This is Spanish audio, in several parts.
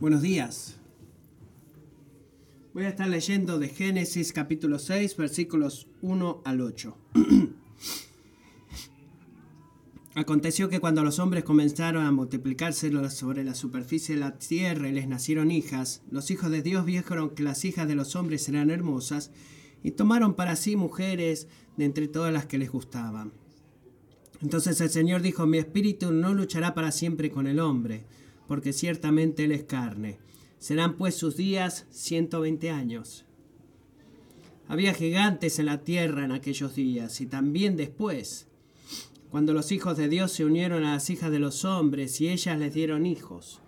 Buenos días. Voy a estar leyendo de Génesis capítulo 6, versículos 1 al 8. Aconteció que cuando los hombres comenzaron a multiplicarse sobre la superficie de la tierra y les nacieron hijas, los hijos de Dios vieron que las hijas de los hombres eran hermosas y tomaron para sí mujeres de entre todas las que les gustaban. Entonces el Señor dijo, mi espíritu no luchará para siempre con el hombre, porque ciertamente él es carne. Serán pues sus días ciento veinte años. Había gigantes en la tierra en aquellos días y también después, cuando los hijos de Dios se unieron a las hijas de los hombres y ellas les dieron hijos.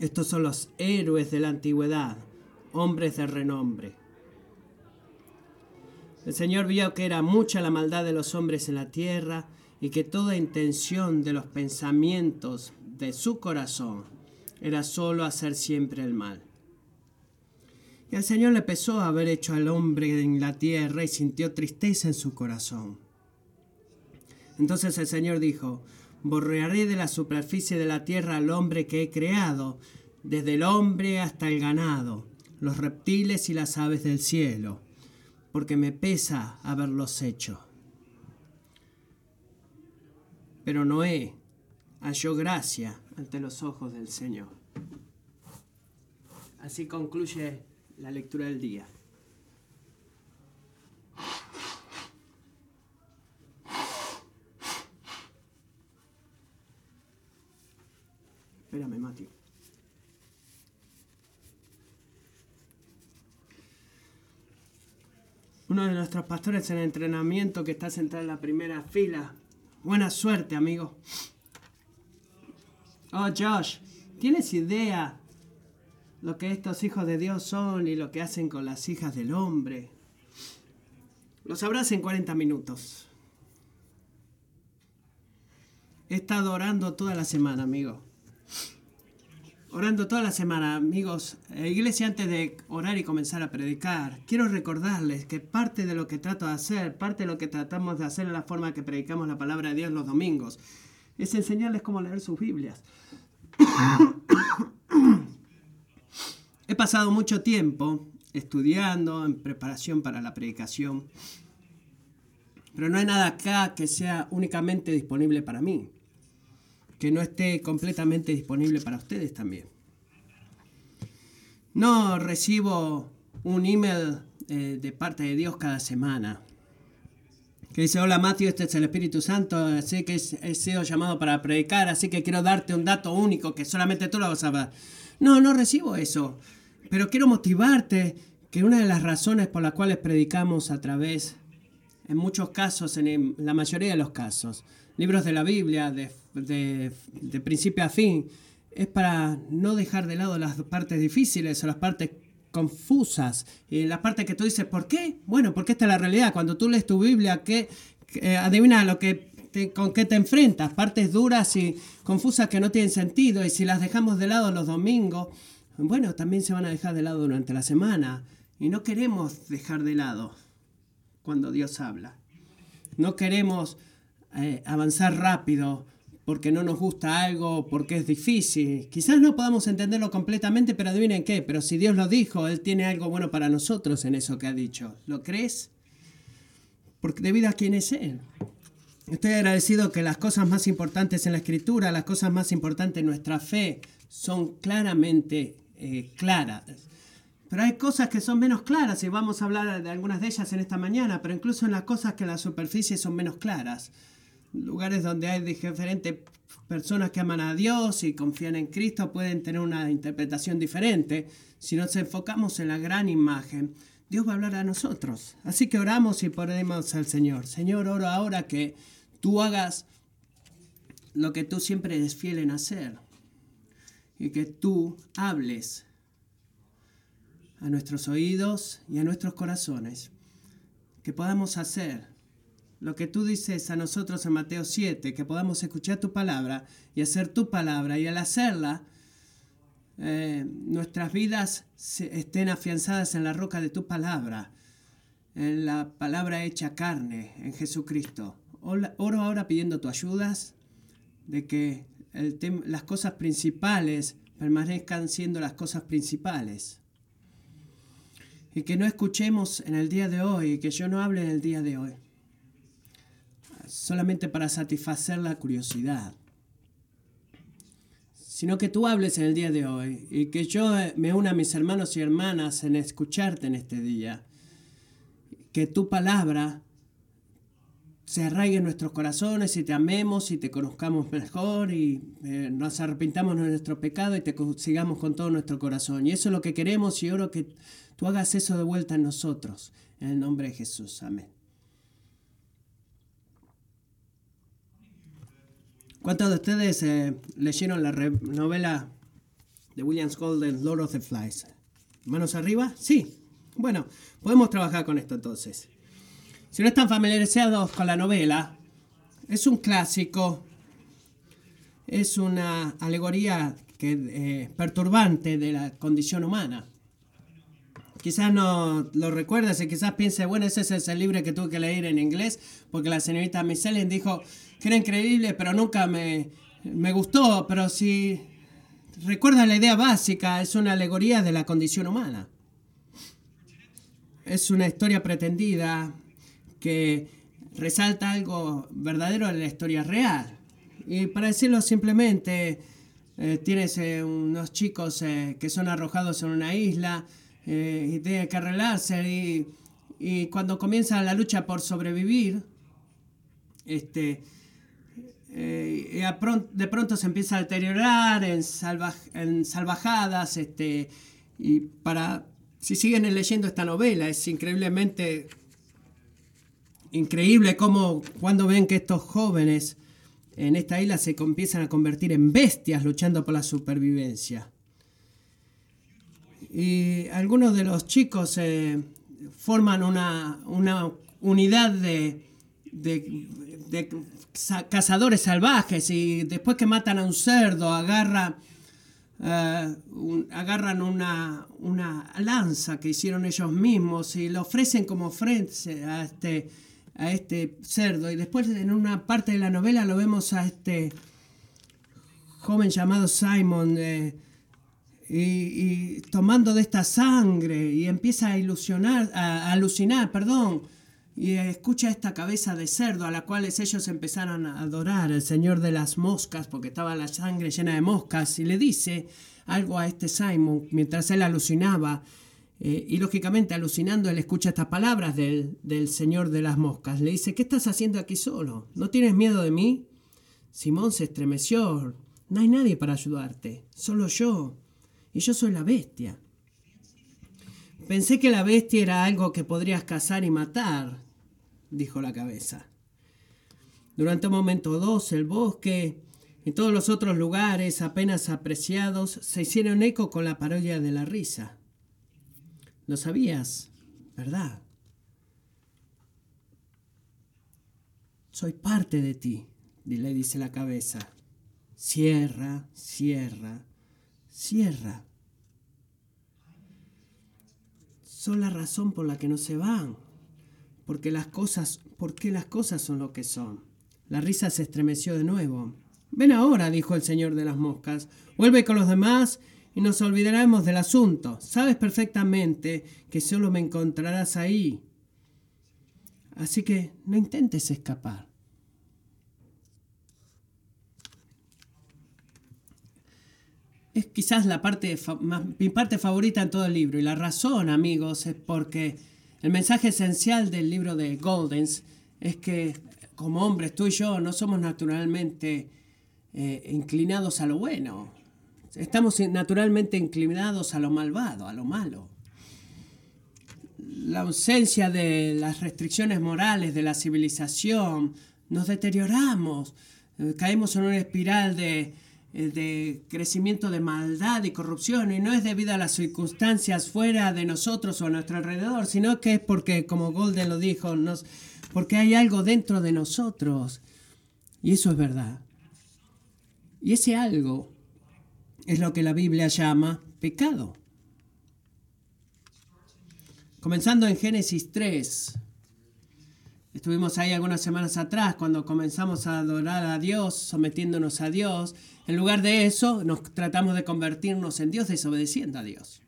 Estos son los héroes de la antigüedad, hombres de renombre. El Señor vio que era mucha la maldad de los hombres en la tierra y que toda intención de los pensamientos de su corazón era solo hacer siempre el mal. Y al Señor le pesó haber hecho al hombre en la tierra y sintió tristeza en su corazón. Entonces el Señor dijo, borrearé de la superficie de la tierra al hombre que he creado, desde el hombre hasta el ganado, los reptiles y las aves del cielo porque me pesa haberlos hecho. Pero Noé halló gracia ante los ojos del Señor. Así concluye la lectura del día. Espérame, Mati. uno de nuestros pastores en entrenamiento que está sentado en la primera fila. Buena suerte, amigo. Oh, Josh, ¿tienes idea lo que estos hijos de Dios son y lo que hacen con las hijas del hombre? Lo sabrás en 40 minutos. He estado orando toda la semana, amigo orando toda la semana, amigos. Eh, iglesia, antes de orar y comenzar a predicar, quiero recordarles que parte de lo que trato de hacer, parte de lo que tratamos de hacer en la forma que predicamos la palabra de Dios los domingos, es enseñarles cómo leer sus Biblias. He pasado mucho tiempo estudiando, en preparación para la predicación, pero no hay nada acá que sea únicamente disponible para mí que no esté completamente disponible para ustedes también. No recibo un email eh, de parte de Dios cada semana que dice, hola Matthew, este es el Espíritu Santo, así que he sido llamado para predicar, así que quiero darte un dato único que solamente tú lo vas a ver. No, no recibo eso, pero quiero motivarte que una de las razones por las cuales predicamos a través, en muchos casos, en la mayoría de los casos, libros de la Biblia, de de, principio a fin, es para no dejar de lado las partes difíciles o las partes confusas. Y las partes que tú dices, ¿por qué? Bueno, porque esta es la realidad. Cuando tú lees tu Biblia, que eh, adivina lo que con qué te enfrentas, partes duras y confusas que no tienen sentido. Y si las dejamos de lado los domingos, bueno, también se van a dejar de lado durante la semana. Y no queremos dejar de lado cuando Dios habla. No queremos eh, avanzar rápido porque no nos gusta algo, porque es difícil. Quizás no podamos entenderlo completamente, pero adivinen qué, pero si Dios lo dijo, Él tiene algo bueno para nosotros en eso que ha dicho. ¿Lo crees? Porque debido a quién es Él. Estoy agradecido que las cosas más importantes en la escritura, las cosas más importantes en nuestra fe, son claramente eh, claras. Pero hay cosas que son menos claras y vamos a hablar de algunas de ellas en esta mañana, pero incluso en las cosas que en la superficie son menos claras lugares donde hay diferentes personas que aman a Dios y confían en Cristo pueden tener una interpretación diferente. Si nos enfocamos en la gran imagen, Dios va a hablar a nosotros. Así que oramos y ponemos al Señor. Señor, oro ahora que tú hagas lo que tú siempre eres fiel en hacer y que tú hables a nuestros oídos y a nuestros corazones. Que podamos hacer lo que tú dices a nosotros en Mateo 7, que podamos escuchar tu palabra y hacer tu palabra, y al hacerla, eh, nuestras vidas estén afianzadas en la roca de tu palabra, en la palabra hecha carne, en Jesucristo. Oro ahora pidiendo tu ayudas, de que las cosas principales permanezcan siendo las cosas principales. Y que no escuchemos en el día de hoy, y que yo no hable en el día de hoy, solamente para satisfacer la curiosidad, sino que tú hables en el día de hoy y que yo me una a mis hermanos y hermanas en escucharte en este día. Que tu palabra se arraigue en nuestros corazones y te amemos y te conozcamos mejor y eh, nos arrepintamos de nuestro pecado y te sigamos con todo nuestro corazón. Y eso es lo que queremos y oro que tú hagas eso de vuelta en nosotros. En el nombre de Jesús. Amén. ¿Cuántos de ustedes eh, leyeron la novela de Williams Golden, Lord of the Flies? ¿Manos arriba? Sí. Bueno, podemos trabajar con esto entonces. Si no están familiarizados con la novela, es un clásico, es una alegoría que, eh, perturbante de la condición humana. Quizás no lo recuerdas y quizás piense, bueno, ese es el libro que tuve que leer en inglés, porque la señorita Miss Ellen dijo que era increíble, pero nunca me, me gustó. Pero si recuerdas la idea básica, es una alegoría de la condición humana. Es una historia pretendida que resalta algo verdadero de la historia real. Y para decirlo simplemente, eh, tienes eh, unos chicos eh, que son arrojados en una isla y tienen que arreglarse y, y, cuando comienza la lucha por sobrevivir, este, de pronto se empieza a deteriorar en, salvajadas este, y para si siguen leyendo esta novela es increíblemente increíble cómo cuando ven que estos jóvenes en esta isla se empiezan a convertir en bestias luchando por la supervivencia. Y algunos de los chicos eh, forman una, una unidad de, cazadores salvajes y después que matan a un cerdo agarra, eh, agarran una, una lanza que hicieron ellos mismos y lo ofrecen como frente a este a este cerdo. Y después en una parte de la novela lo vemos a este joven llamado Simon eh, y, tomando de esta sangre y empieza a ilusionar, a, alucinar, perdón, y escucha esta cabeza de cerdo a la cual ellos empezaron a adorar, el señor de las moscas, porque estaba la sangre llena de moscas, y le dice algo a este Simon mientras él alucinaba eh, y lógicamente, alucinando, él escucha estas palabras del, del Señor de las Moscas. Le dice, ¿qué estás haciendo aquí solo? ¿No tienes miedo de mí? Simón se estremeció. No hay nadie para ayudarte, solo yo. Y yo soy la bestia. Pensé que la bestia era algo que podrías cazar y matar, dijo la cabeza. Durante un momento o dos, el bosque y todos los otros lugares apenas apreciados se hicieron eco con la parodia de la risa. Lo sabías, ¿verdad? Soy parte de ti, le dice la cabeza. Cierra, cierra, cierra. Son la razón por la que no se van. Porque las cosas, porque las cosas son lo que son. La risa se estremeció de nuevo. Ven ahora, dijo el señor de las moscas. Vuelve con los demás y nos olvidaremos del asunto. Sabes perfectamente que solo me encontrarás ahí. Así que no intentes escapar. Es quizás la parte, mi parte favorita en todo el libro. Y la razón, amigos, es porque el mensaje esencial del libro de Goldens es que como hombres, tú y yo no somos naturalmente eh, inclinados a lo bueno. Estamos naturalmente inclinados a lo malvado, a lo malo. La ausencia de las restricciones morales de la civilización, nos deterioramos, eh, caemos en una espiral de, de crecimiento de maldad y corrupción y no es debido a las circunstancias fuera de nosotros o a nuestro alrededor, sino que es porque, como Golden lo dijo, nos, porque hay algo dentro de nosotros y eso es verdad. Y ese algo es lo que la Biblia llama pecado. Comenzando en Génesis 3, Estuvimos ahí algunas semanas atrás cuando comenzamos a adorar a Dios, sometiéndonos a Dios. En lugar de eso, nos tratamos de convertirnos en Dios desobedeciendo a Dios.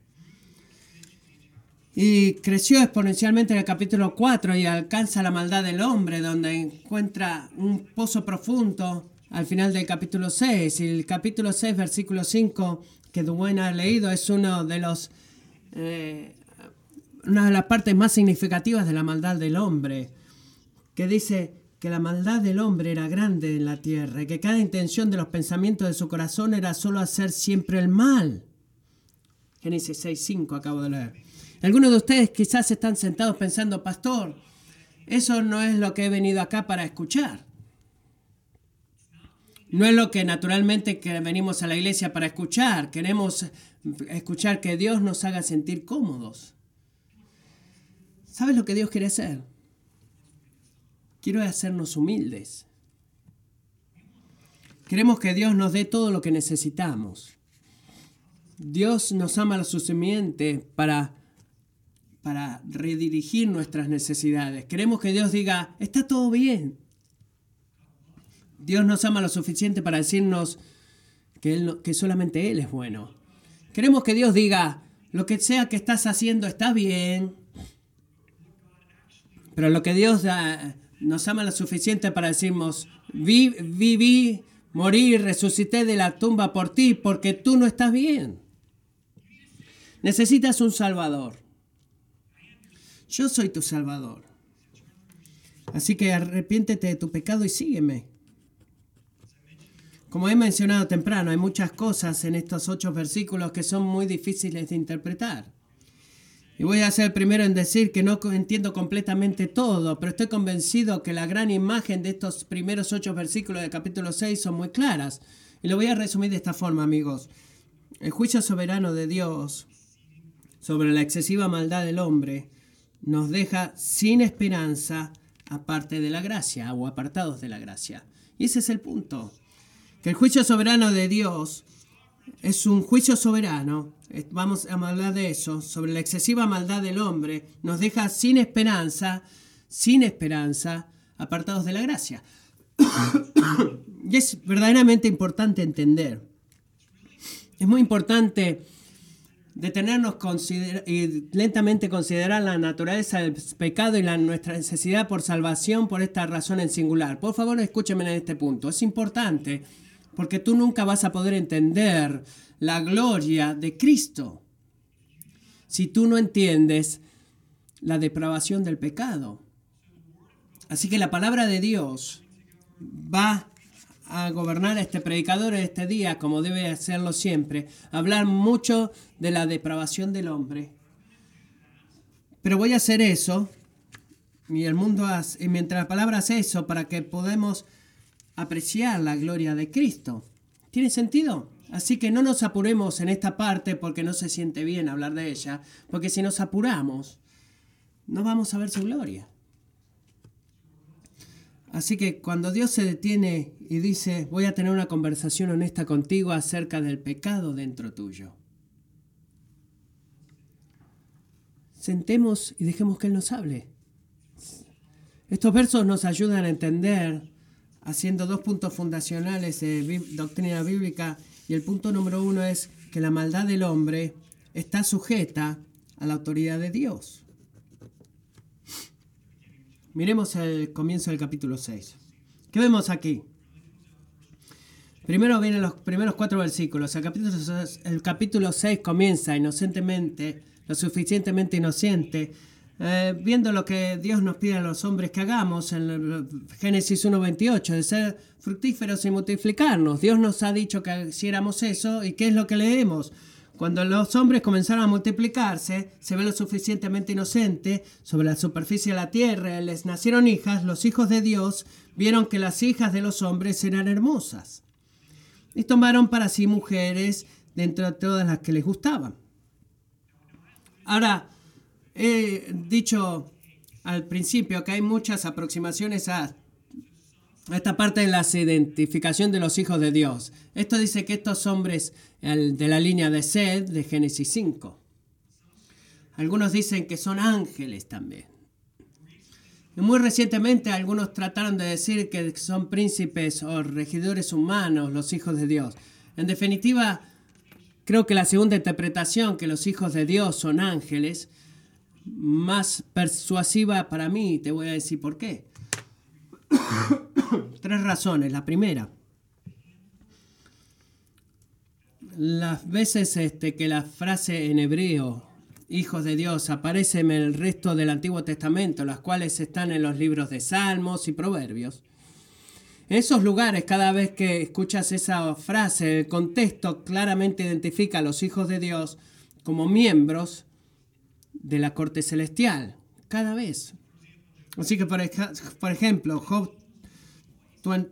Y creció exponencialmente en el capítulo 4 y alcanza la maldad del hombre, donde encuentra un pozo profundo al final del capítulo 6. Y el capítulo 6, versículo 5, que Dwayne ha leído, es uno de los, eh, una de las partes más significativas de la maldad del hombre, que dice que la maldad del hombre era grande en la tierra y que cada intención de los pensamientos de su corazón era solo hacer siempre el mal. Génesis 6, 5 acabo de leer. Algunos de ustedes quizás están sentados pensando, pastor, eso no es lo que he venido acá para escuchar. No es lo que naturalmente que venimos a la iglesia para escuchar. Queremos escuchar que Dios nos haga sentir cómodos. ¿Sabes lo que Dios quiere hacer? Quiere hacernos humildes. Queremos que Dios nos dé todo lo que necesitamos. Dios nos ama lo suficiente para para redirigir nuestras necesidades. Queremos que Dios diga, está todo bien. Dios nos ama lo suficiente para decirnos que, él, que solamente Él es bueno. Queremos que Dios diga, lo que sea que estás haciendo está bien. Pero lo que Dios da, nos ama lo suficiente para decirnos, viví, vi, morí, resucité de la tumba por ti porque tú no estás bien. Necesitas un Salvador. Yo soy tu Salvador. Así que arrepiéntete de tu pecado y sígueme. Como he mencionado temprano, hay muchas cosas en estos ocho versículos que son muy difíciles de interpretar. Y voy a ser el primero en decir que no entiendo completamente todo, pero estoy convencido que la gran imagen de estos primeros ocho versículos del capítulo 6 son muy claras. Y lo voy a resumir de esta forma, amigos. El juicio soberano de Dios sobre la excesiva maldad del hombre nos deja sin esperanza aparte de la gracia o apartados de la gracia. Y ese es el punto. Que el juicio soberano de Dios es un juicio soberano, vamos a hablar de eso, sobre la excesiva maldad del hombre, nos deja sin esperanza, sin esperanza, apartados de la gracia. y es verdaderamente importante entender. Es muy importante detenernos y lentamente considerar la naturaleza del pecado y nuestra necesidad por salvación por esta razón en singular. Por favor, escúcheme en este punto. Es importante porque tú nunca vas a poder entender la gloria de Cristo si tú no entiendes la depravación del pecado. Así que la palabra de Dios va a gobernar a este predicador este día, como debe hacerlo siempre, hablar mucho de la depravación del hombre. Pero voy a hacer eso, y el mundo hace, y mientras la palabra hace eso, para que podamos apreciar la gloria de Cristo. ¿Tiene sentido? Así que no nos apuremos en esta parte porque no se siente bien hablar de ella, porque si nos apuramos, no vamos a ver su gloria. Así que cuando Dios se detiene y dice, voy a tener una conversación honesta contigo acerca del pecado dentro tuyo, sentemos y dejemos que Él nos hable. Estos versos nos ayudan a entender, haciendo dos puntos fundacionales de doctrina bíblica, y el punto número uno es que la maldad del hombre está sujeta a la autoridad de Dios. Miremos el comienzo del capítulo 6. ¿Qué vemos aquí? Primero vienen los primeros cuatro versículos. El capítulo, el capítulo 6 comienza inocentemente, lo suficientemente inocente, eh, viendo lo que Dios nos pide a los hombres que hagamos en Génesis 1.28, de ser fructíferos y multiplicarnos. Dios nos ha dicho que hiciéramos eso y ¿qué es lo que leemos? Cuando los hombres comenzaron a multiplicarse, se ve lo suficientemente inocente sobre la superficie de la tierra, les nacieron hijas, los hijos de Dios vieron que las hijas de los hombres eran hermosas. Y tomaron para sí mujeres dentro de todas las que les gustaban. Ahora, he dicho al principio que hay muchas aproximaciones a esta parte de la identificación de los hijos de Dios. Esto dice que estos hombres de la línea de Sed de Génesis 5. Algunos dicen que son ángeles también. Y muy recientemente algunos trataron de decir que son príncipes o regidores humanos los hijos de Dios. En definitiva, creo que la segunda interpretación, que los hijos de Dios son ángeles, más persuasiva para mí, te voy a decir por qué. Tres razones. La primera, las veces este, que la frase en hebreo, hijos de Dios, aparece en el resto del Antiguo Testamento, las cuales están en los libros de Salmos y Proverbios. En esos lugares, cada vez que escuchas esa frase, el contexto claramente identifica a los hijos de Dios como miembros de la corte celestial. Cada vez. Así que, por, por ejemplo, Job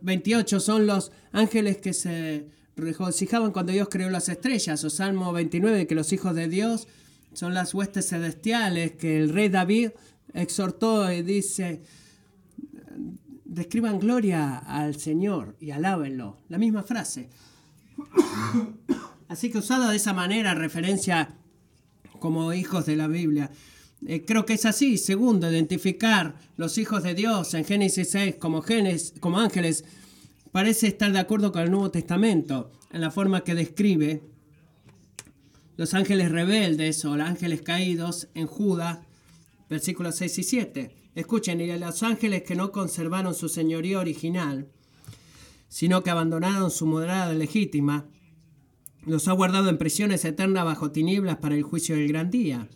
28 son los ángeles que se regocijaban cuando Dios creó las estrellas, o Salmo 29, que los hijos de Dios son las huestes celestiales, que el rey David exhortó y dice, describan gloria al Señor y alábenlo. La misma frase. Así que usada de esa manera, referencia como hijos de la Biblia. Eh, creo que es así. Segundo, identificar los hijos de Dios en Génesis 6 como, como ángeles parece estar de acuerdo con el Nuevo Testamento en la forma que describe los ángeles rebeldes o los ángeles caídos en Judas, versículos 6 y 7. Escuchen, y a los ángeles que no conservaron su señoría original, sino que abandonaron su moderada legítima, los ha guardado en prisiones eternas bajo tinieblas para el juicio del gran día.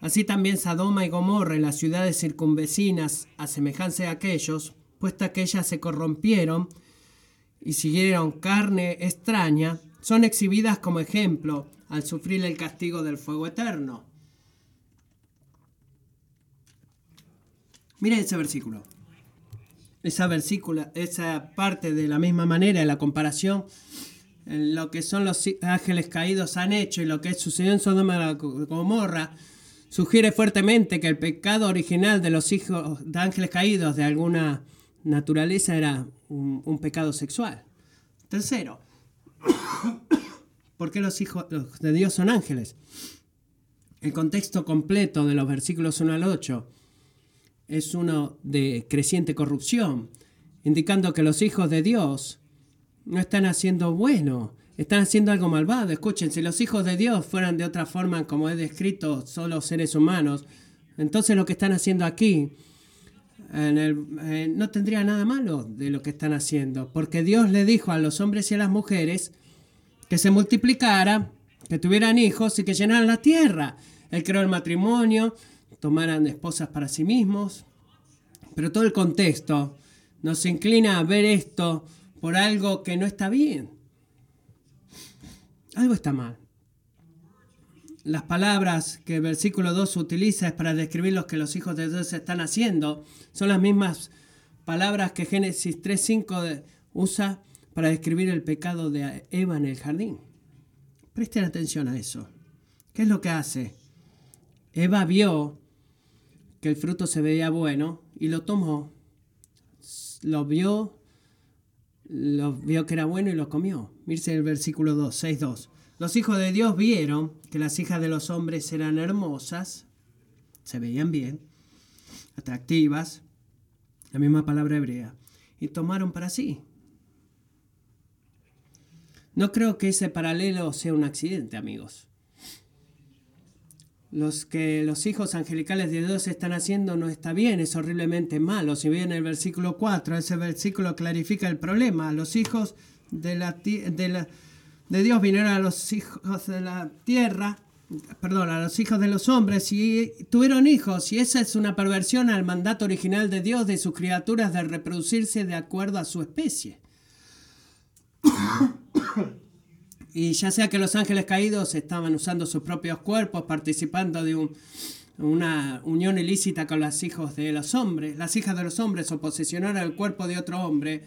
Así también Sadoma y Gomorra y las ciudades circunvecinas, a semejanza de aquellos, puesta que ellas se corrompieron y siguieron carne extraña, son exhibidas como ejemplo al sufrir el castigo del fuego eterno. Miren ese versículo. Esa versícula, esa parte de la misma manera, en la comparación, lo que son los ángeles caídos han hecho y lo que sucedió en Sodoma y Gomorra, sugiere fuertemente que el pecado original de los hijos de ángeles caídos de alguna naturaleza era un, pecado sexual. Tercero, ¿por qué los hijos de Dios son ángeles? El contexto completo de los versículos 1 al 8 es uno de creciente corrupción, indicando que los hijos de Dios no están haciendo bueno, están haciendo algo malvado. Escuchen, si los hijos de Dios fueran de otra forma, como he descrito, solo seres humanos, entonces lo que están haciendo aquí eh, no tendría nada malo de lo que están haciendo, porque Dios le dijo a los hombres y a las mujeres que se multiplicaran, que tuvieran hijos y que llenaran la tierra. Él creó el matrimonio, tomaran esposas para sí mismos, pero todo el contexto nos inclina a ver esto por algo que no está bien. Algo está mal. Las palabras que el versículo 2 utiliza es para describir lo que los hijos de Dios están haciendo. Son las mismas palabras que Génesis 3.5 usa para describir el pecado de Eva en el jardín. Presten atención a eso. ¿Qué es lo que hace? Eva vio que el fruto se veía bueno y lo tomó. Lo vio, lo vio que era bueno y lo comió. Mirse el versículo 2, 6.2. Los hijos de Dios vieron que las hijas de los hombres eran hermosas, se veían bien, atractivas, la misma palabra hebrea, y tomaron para sí. No creo que ese paralelo sea un accidente, amigos. Los que los hijos angelicales de Dios están haciendo no está bien, es horriblemente malo. Si bien el versículo 4, ese versículo clarifica el problema. Los hijos de la, de la de Dios vinieron a los hijos de la tierra, perdón, a los hijos de los hombres y tuvieron hijos. Y esa es una perversión al mandato original de Dios de sus criaturas de reproducirse de acuerdo a su especie. Y ya sea que los ángeles caídos estaban usando sus propios cuerpos, participando de una unión ilícita con los hijos de los hombres, las hijas de los hombres, o posesionar el cuerpo de otro hombre,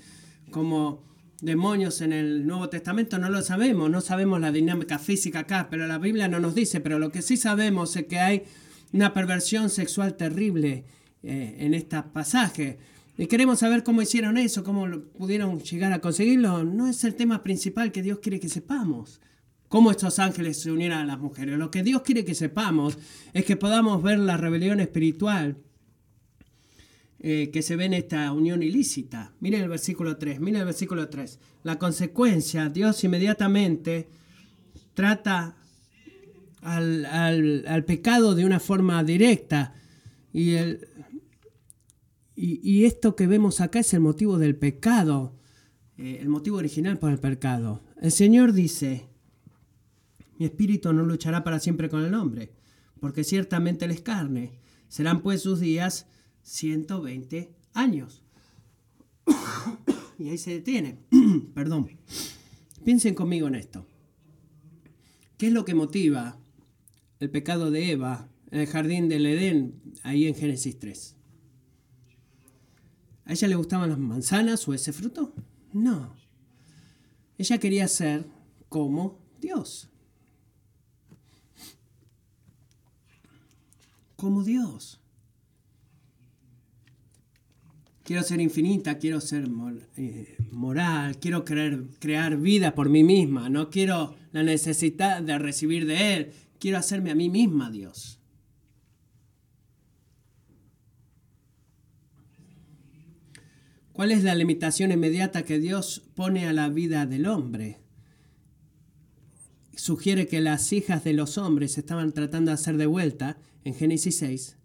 como demonios en el Nuevo Testamento no lo sabemos, no sabemos la dinámica física acá, pero la Biblia no nos dice, pero lo que sí sabemos es que hay una perversión sexual terrible eh, en este pasaje. Y queremos saber cómo hicieron eso, cómo pudieron llegar a conseguirlo. No es el tema principal que Dios quiere que sepamos. Cómo estos ángeles se unieron a las mujeres. Lo que Dios quiere que sepamos es que podamos ver la rebelión espiritual eh, que se ve en esta unión ilícita. Miren el versículo 3, miren el versículo 3. La consecuencia, Dios inmediatamente trata al, al, pecado de una forma directa. Y, el, y, esto que vemos acá es el motivo del pecado, eh, el motivo original para el pecado. El Señor dice, mi espíritu no luchará para siempre con el hombre, porque ciertamente él es carne. Serán pues sus días 120 años. y ahí se detiene. Perdón. Piensen conmigo en esto. ¿Qué es lo que motiva el pecado de Eva en el jardín del Edén, ahí en Génesis 3? ¿A ella le gustaban las manzanas o ese fruto? No. Ella quería ser como Dios. Como Dios. quiero ser infinita, quiero ser eh, moral, quiero crear, crear vida por mí misma, no quiero la necesidad de recibir de Él, quiero hacerme a mí misma Dios. ¿Cuál es la limitación inmediata que Dios pone a la vida del hombre? Sugiere que las hijas de los hombres estaban tratando de hacer de vuelta en Génesis 6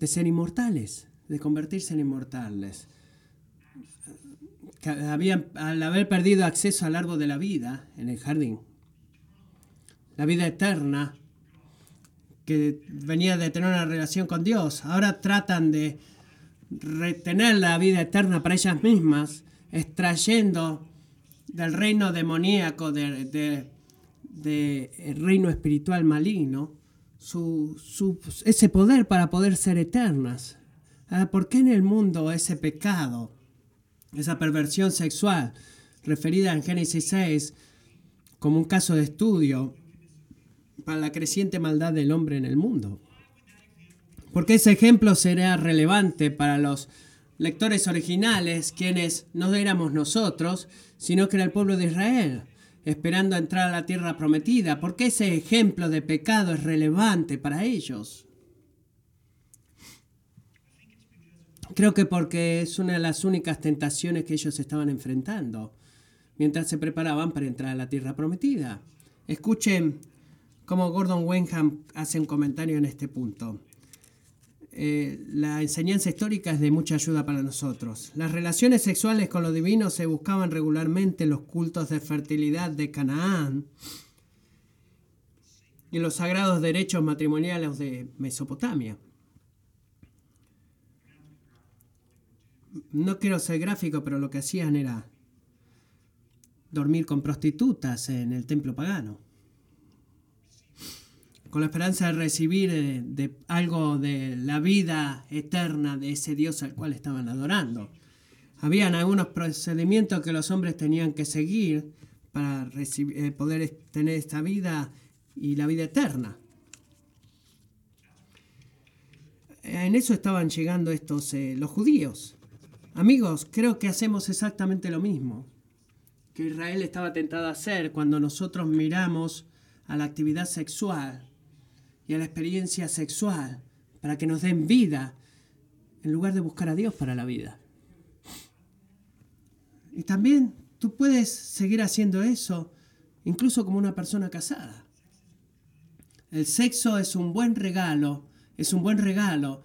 de ser inmortales, de convertirse en inmortales. Habían, al haber perdido acceso al árbol de la vida en el jardín, la vida eterna que venía de tener una relación con Dios, ahora tratan de retener la vida eterna para ellas mismas, extrayendo del reino demoníaco, del de, de, reino espiritual maligno, su, ese poder para poder ser eternas. Ah, ¿Por qué en el mundo ese pecado, esa perversión sexual, referida en Génesis 6 como un caso de estudio para la creciente maldad del hombre en el mundo? Porque ese ejemplo será relevante para los lectores originales, quienes no éramos nosotros, sino que era el pueblo de Israel esperando entrar a la tierra prometida, porque ese ejemplo de pecado es relevante para ellos. Creo que porque es una de las únicas tentaciones que ellos estaban enfrentando mientras se preparaban para entrar a la tierra prometida. Escuchen cómo Gordon Wenham hace un comentario en este punto. Eh, la enseñanza histórica es de mucha ayuda para nosotros. Las relaciones sexuales con lo divino se buscaban regularmente en los cultos de fertilidad de Canaán y los sagrados derechos matrimoniales de Mesopotamia. No quiero ser gráfico, pero lo que hacían era dormir con prostitutas en el templo pagano con la esperanza de recibir eh, algo de la vida eterna de ese Dios al cual estaban adorando. Habían algunos procedimientos que los hombres tenían que seguir para eh, poder tener esta vida y la vida eterna. En eso estaban llegando estos eh, los judíos. Amigos, creo que hacemos exactamente lo mismo que Israel estaba tentado a hacer cuando nosotros miramos a la actividad sexual y a la experiencia sexual para que nos den vida en lugar de buscar a Dios para la vida. Y también tú puedes seguir haciendo eso incluso como una persona casada. El sexo es un buen regalo, es un buen regalo,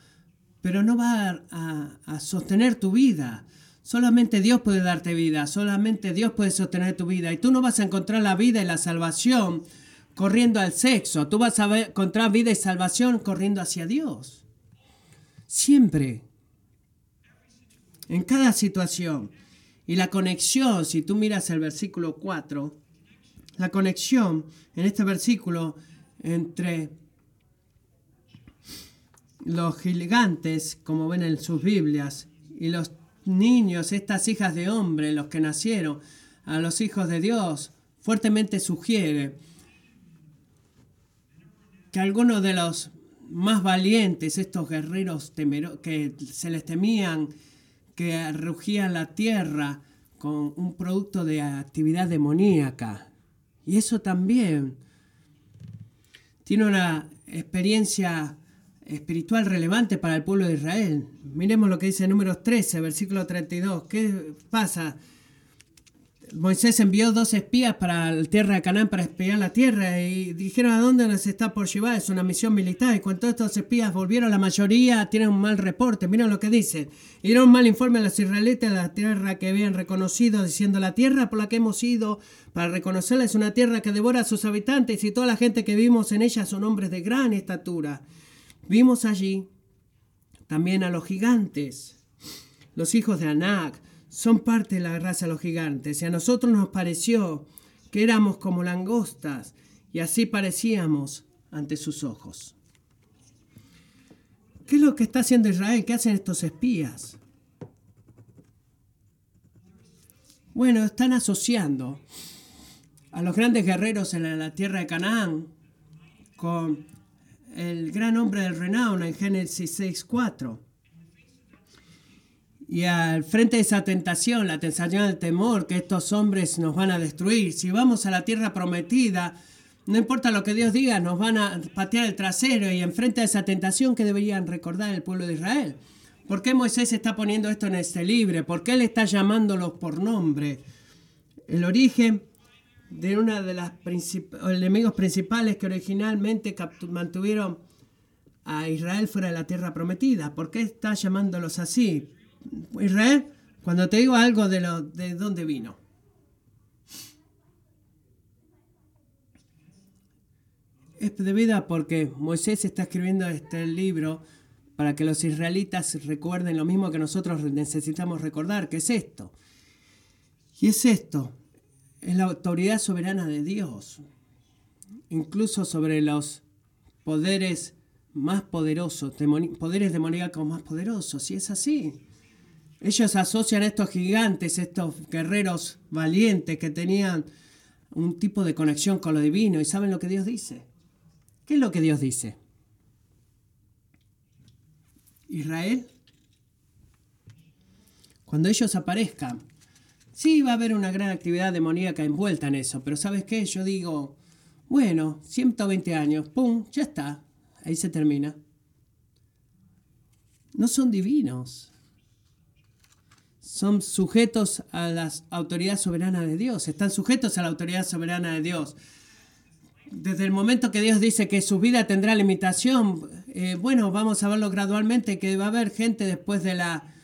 pero no va a, a, sostener tu vida. Solamente Dios puede darte vida, solamente Dios puede sostener tu vida y tú no vas a encontrar la vida y la salvación corriendo al sexo. Tú vas a encontrar vida y salvación corriendo hacia Dios. Siempre. En cada situación. Y la conexión, si tú miras el versículo 4, la conexión en este versículo entre los gigantes, como ven en sus Biblias, y los niños, estas hijas de hombre, los que nacieron, a los hijos de Dios, fuertemente sugiere que algunos de los más valientes, estos guerreros que se les temían, que rugían la tierra con un producto de actividad demoníaca. Y eso también tiene una experiencia espiritual relevante para el pueblo de Israel. Miremos lo que dice números 13, versículo 32. ¿Qué pasa? Moisés envió dos espías para la tierra de Canaán para espiar la tierra y dijeron a dónde nos está por llevar, es una misión militar. Y cuando estos espías volvieron, la mayoría tienen un mal reporte. Miren lo que dicen. Y dieron un mal informe a los israelitas de la tierra que habían reconocido, diciendo la tierra por la que hemos ido para reconocerla es una tierra que devora a sus habitantes y toda la gente que vivimos en ella son hombres de gran estatura. Vimos allí también a los gigantes, los hijos de Anak, son parte de la raza de los gigantes y a nosotros nos pareció que éramos como langostas y así parecíamos ante sus ojos. ¿Qué es lo que está haciendo Israel? ¿Qué hacen estos espías? Bueno, están asociando a los grandes guerreros en la tierra de Canaán con el gran hombre del renown en Génesis 6.4. Y al frente de esa tentación, la tentación del temor, que estos hombres nos van a destruir, si vamos a la tierra prometida, no importa lo que Dios diga, nos van a patear el trasero y enfrente a esa tentación que deberían recordar el pueblo de Israel. ¿Por qué Moisés está poniendo esto en este libro? ¿Por qué él está llamándolos por nombre? El origen de una de las enemigos principales que originalmente mantuvieron a Israel fuera de la tierra prometida. ¿Por qué está llamándolos así? Israel, cuando te digo algo de, lo, de dónde vino. Es debido a porque Moisés está escribiendo este libro para que los israelitas recuerden lo mismo que nosotros necesitamos recordar, que es esto. Y es esto, es la autoridad soberana de Dios, incluso sobre los poderes más poderosos, poderes demoníacos más poderosos, y es así. Ellos asocian a estos gigantes, estos guerreros valientes que tenían un tipo de conexión con lo divino, y saben lo que Dios dice. ¿Qué es lo que Dios dice? Israel, cuando ellos aparezcan, Sí, va a haber una gran actividad demoníaca envuelta en eso, pero ¿sabes qué? Yo digo, bueno, 120 años, ¡pum! Ya está. Ahí se termina. No son divinos. Son sujetos a la autoridad soberana de Dios. Están sujetos a la autoridad soberana de Dios. Desde el momento que Dios dice que su vida tendrá limitación, eh, bueno, vamos a verlo gradualmente, que va a haber gente después de la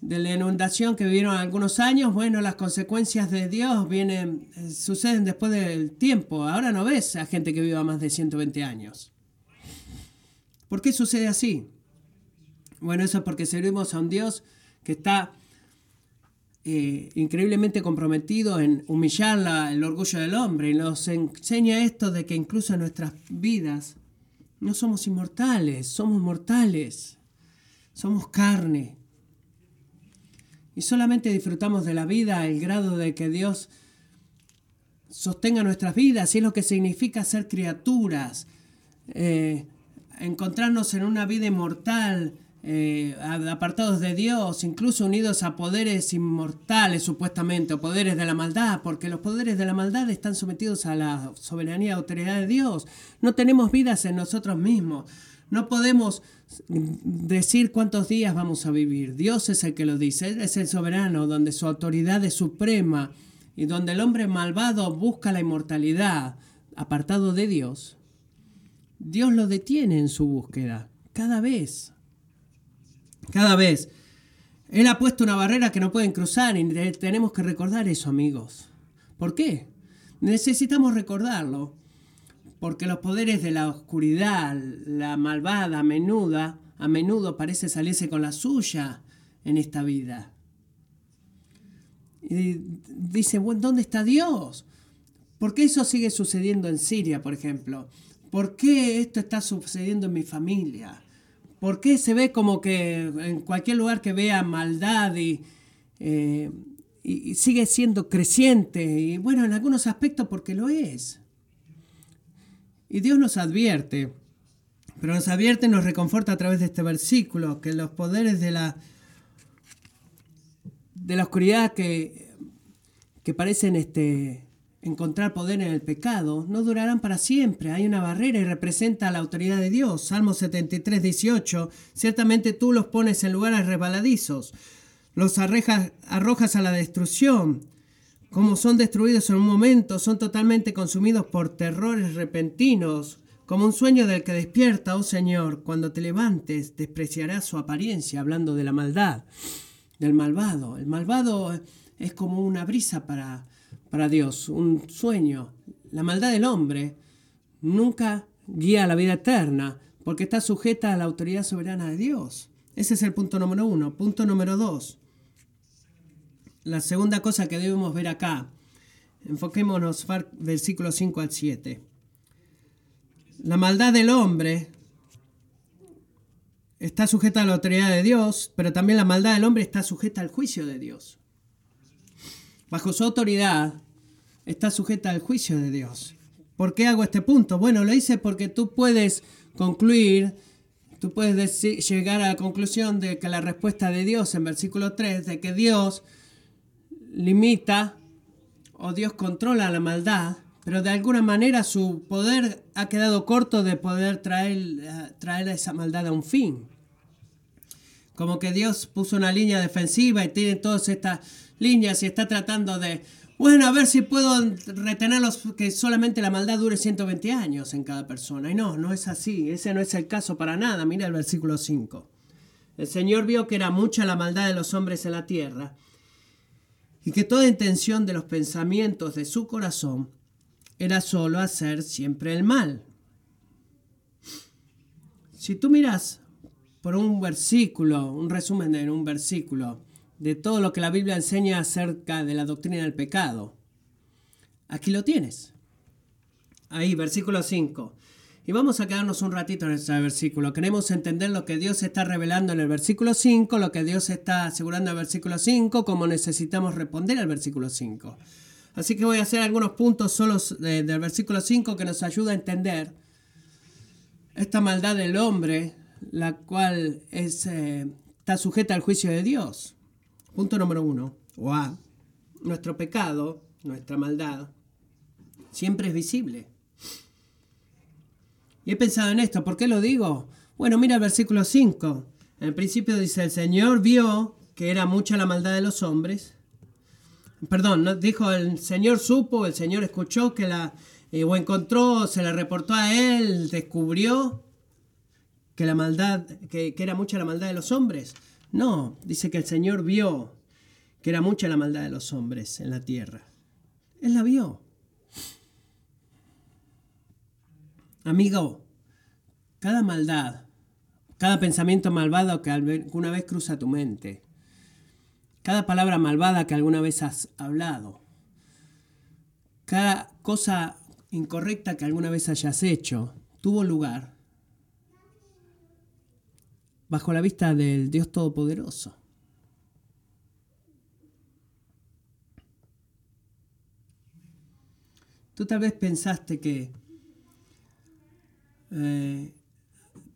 de la inundación que vivieron algunos años, bueno, las consecuencias de Dios vienen, eh, suceden después del tiempo. Ahora no ves a gente que viva más de 120 años. ¿Por qué sucede así? Bueno, eso es porque servimos a un Dios que está eh, increíblemente comprometido en humillar el orgullo del hombre y nos enseña esto de que incluso en nuestras vidas no somos inmortales, somos mortales, somos carne. Y solamente disfrutamos de la vida el grado de que Dios sostenga nuestras vidas, y es lo que significa ser criaturas, eh, encontrarnos en una vida inmortal, eh, apartados de Dios, incluso unidos a poderes inmortales supuestamente, o poderes de la maldad, porque los poderes de la maldad están sometidos a la soberanía y autoridad de Dios. No tenemos vidas en nosotros mismos. No podemos decir cuántos días vamos a vivir. Dios es el que lo dice. es el soberano, donde su autoridad es suprema y donde el hombre malvado busca la inmortalidad, apartado de Dios. Dios lo detiene en su búsqueda, cada vez. Cada vez. Él ha puesto una barrera que no pueden cruzar y tenemos que recordar eso, amigos. ¿Por qué? Necesitamos recordarlo porque los poderes de la oscuridad, la malvada, a menudo, a menudo parece salirse con la suya en esta vida. Y dice, ¿dónde está Dios? ¿Por qué eso sigue sucediendo en Siria, por ejemplo? ¿Por qué esto está sucediendo en mi familia? ¿Por qué se ve como que en cualquier lugar que vea maldad y, eh, y sigue siendo creciente? Y bueno, en algunos aspectos porque lo es. Y Dios nos advierte, pero nos advierte y nos reconforta a través de este versículo, que los poderes de la, de la oscuridad que, que parecen este, encontrar poder en el pecado, no durarán para siempre. Hay una barrera y representa la autoridad de Dios. Salmo 73, 18. Ciertamente tú los pones en lugares resbaladizos, los arrojas a la destrucción. Como son destruidos en un momento, son totalmente consumidos por terrores repentinos, como un sueño del que despierta, oh Señor, cuando te levantes, despreciarás su apariencia, hablando de la maldad, del malvado. El malvado es como una brisa para para Dios, un sueño. La maldad del hombre nunca guía a la vida eterna porque está sujeta a la autoridad soberana de Dios. Ese es el punto número uno. Punto número dos. La segunda cosa que debemos ver acá. Enfoquémonos versículos 5 al 7. La maldad del hombre está sujeta a la autoridad de Dios, pero también la maldad del hombre está sujeta al juicio de Dios bajo su autoridad, está sujeta al juicio de Dios. ¿Por qué hago este punto? Bueno, lo hice porque tú puedes concluir, tú puedes llegar a la conclusión de que la respuesta de Dios en versículo 3, de que Dios limita o Dios controla la maldad, pero de alguna manera su poder ha quedado corto de poder traer, eh, traer esa maldad a un fin. Como que Dios puso una línea defensiva y tiene todas estas líneas y está tratando de, bueno, a ver si puedo retenerlos, que solamente la maldad dure 120 años en cada persona. Y no, no es así, ese no es el caso para nada. Mira el versículo 5. El Señor vio que era mucha la maldad de los hombres en la tierra y que toda intención de los pensamientos de su corazón era solo hacer siempre el mal. Si tú miras por un versículo, un resumen de un versículo, de todo lo que la Biblia enseña acerca de la doctrina del pecado. Aquí lo tienes. Ahí, versículo 5. Y vamos a quedarnos un ratito en este versículo. Queremos entender lo que Dios está revelando en el versículo 5, lo que Dios está asegurando en el versículo 5, cómo necesitamos responder al versículo 5. Así que voy a hacer algunos puntos solos del versículo 5 que nos ayuda a entender esta maldad del hombre, la cual es, eh, está sujeta al juicio de Dios. Punto número uno, o A. Nuestro pecado, nuestra maldad, siempre es visible. Y he pensado en esto, ¿por qué lo digo? Bueno, mira el versículo 5. En el principio dice, el Señor vio que era mucha la maldad de los hombres. Perdón, dijo el Señor supo, el Señor escuchó que la, eh, o encontró, se le reportó a él, descubrió que la maldad, que era mucha la maldad de los hombres. No, dice que el Señor vio que era mucha la maldad de los hombres en la tierra. Él la vio. Amigo, cada maldad, cada pensamiento malvado que alguna vez cruza tu mente, cada palabra malvada que alguna vez has hablado, cada cosa incorrecta que alguna vez hayas hecho, tuvo lugar bajo la vista del Dios Todopoderoso. Tú tal vez pensaste que eh,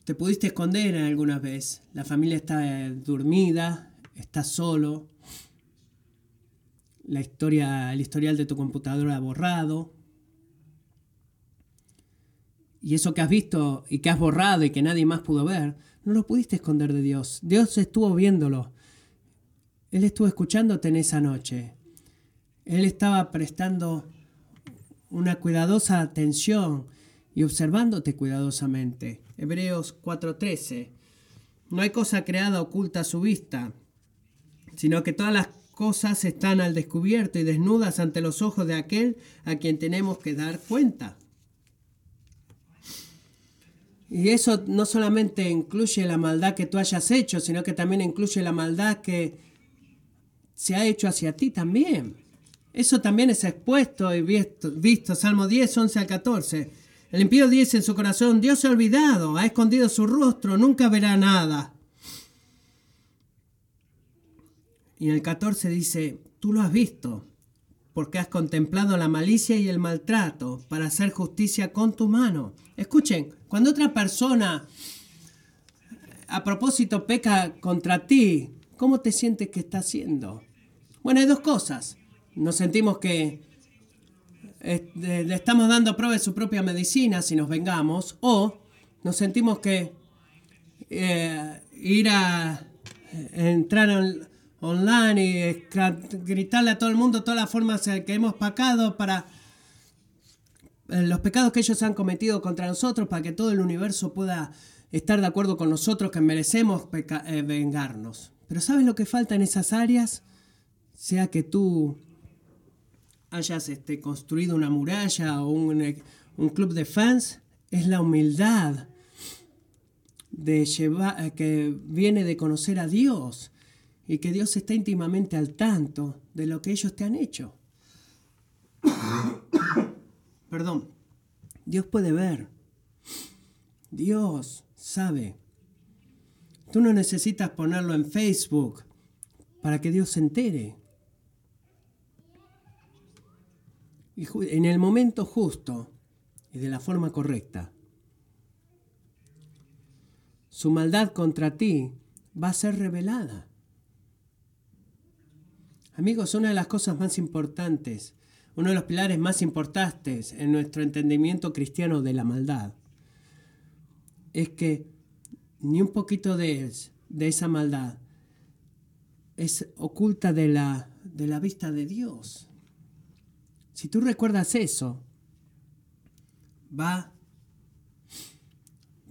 te pudiste esconder alguna vez. La familia está eh, dormida, estás solo. La historia, el historial de tu computadora borrado. Y eso que has visto y que has borrado y que nadie más pudo ver, no lo pudiste esconder de Dios. Dios estuvo viéndolo. Él estuvo escuchándote en esa noche. Él estaba prestando una cuidadosa atención y observándote cuidadosamente. Hebreos 4:13. No hay cosa creada oculta a su vista, sino que todas las cosas están al descubierto y desnudas ante los ojos de aquel a quien tenemos que dar cuenta. Y eso no solamente incluye la maldad que tú hayas hecho, sino que también incluye la maldad que se ha hecho hacia ti también. Eso también es expuesto y visto, visto. Salmo 10, 11 al 14. El impío dice en su corazón, Dios se ha olvidado, ha escondido su rostro, nunca verá nada. Y en el 14 dice, tú lo has visto, porque has contemplado la malicia y el maltrato para hacer justicia con tu mano. Escuchen, cuando otra persona a propósito peca contra ti, ¿cómo te sientes que está haciendo? Bueno, hay dos cosas. Nos sentimos que eh, le estamos dando prueba de su propia medicina si nos vengamos, o nos sentimos que eh, ir a entrar online y gritarle a todo el mundo todas las formas que hemos pecado para los pecados que ellos han cometido contra nosotros para que todo el universo pueda estar de acuerdo con nosotros que merecemos vengarnos. Pero ¿sabes lo que falta en esas áreas? Sea que tú hayas este, construido una muralla o un, un, club de fans, es la humildad de llevar, eh, que viene de conocer a Dios y que Dios está íntimamente al tanto de lo que ellos te han hecho. Perdón. Dios puede ver. Dios sabe. Tú no necesitas ponerlo en Facebook para que Dios se entere. Y en el momento justo y de la forma correcta. Su maldad contra ti va a ser revelada. Amigos, una de las cosas más importantes, uno de los pilares más importantes en nuestro entendimiento cristiano de la maldad, es que ni un poquito de, esa maldad es oculta de la, vista de Dios. Si tú recuerdas eso, va,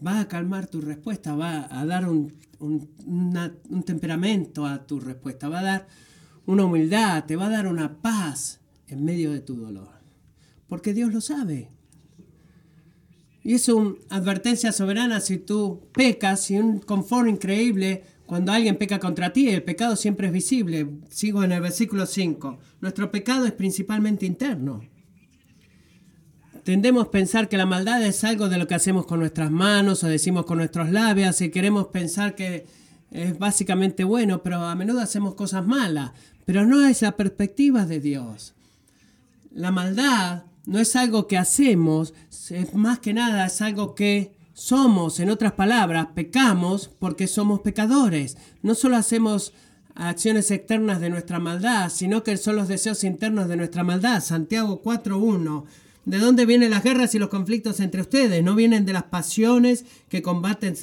a calmar tu respuesta, va a dar un temperamento a tu respuesta, va a dar una humildad, te va a dar una paz en medio de tu dolor. Porque Dios lo sabe. Y es una advertencia soberana si tú pecas y un confort increíble cuando alguien peca contra ti. El pecado siempre es visible. Sigo en el versículo 5. Nuestro pecado es principalmente interno. Tendemos a pensar que la maldad es algo de lo que hacemos con nuestras manos o decimos con nuestros labios y queremos pensar que es básicamente bueno, pero a menudo hacemos cosas malas. Pero no es la perspectiva de Dios. La maldad no es algo que hacemos, es más que nada es algo que somos. En otras palabras, pecamos porque somos pecadores. No solo hacemos acciones externas de nuestra maldad, sino que son los deseos internos de nuestra maldad. Santiago 4.1. ¿De dónde vienen las guerras y los conflictos entre ustedes? No vienen de las pasiones que combaten.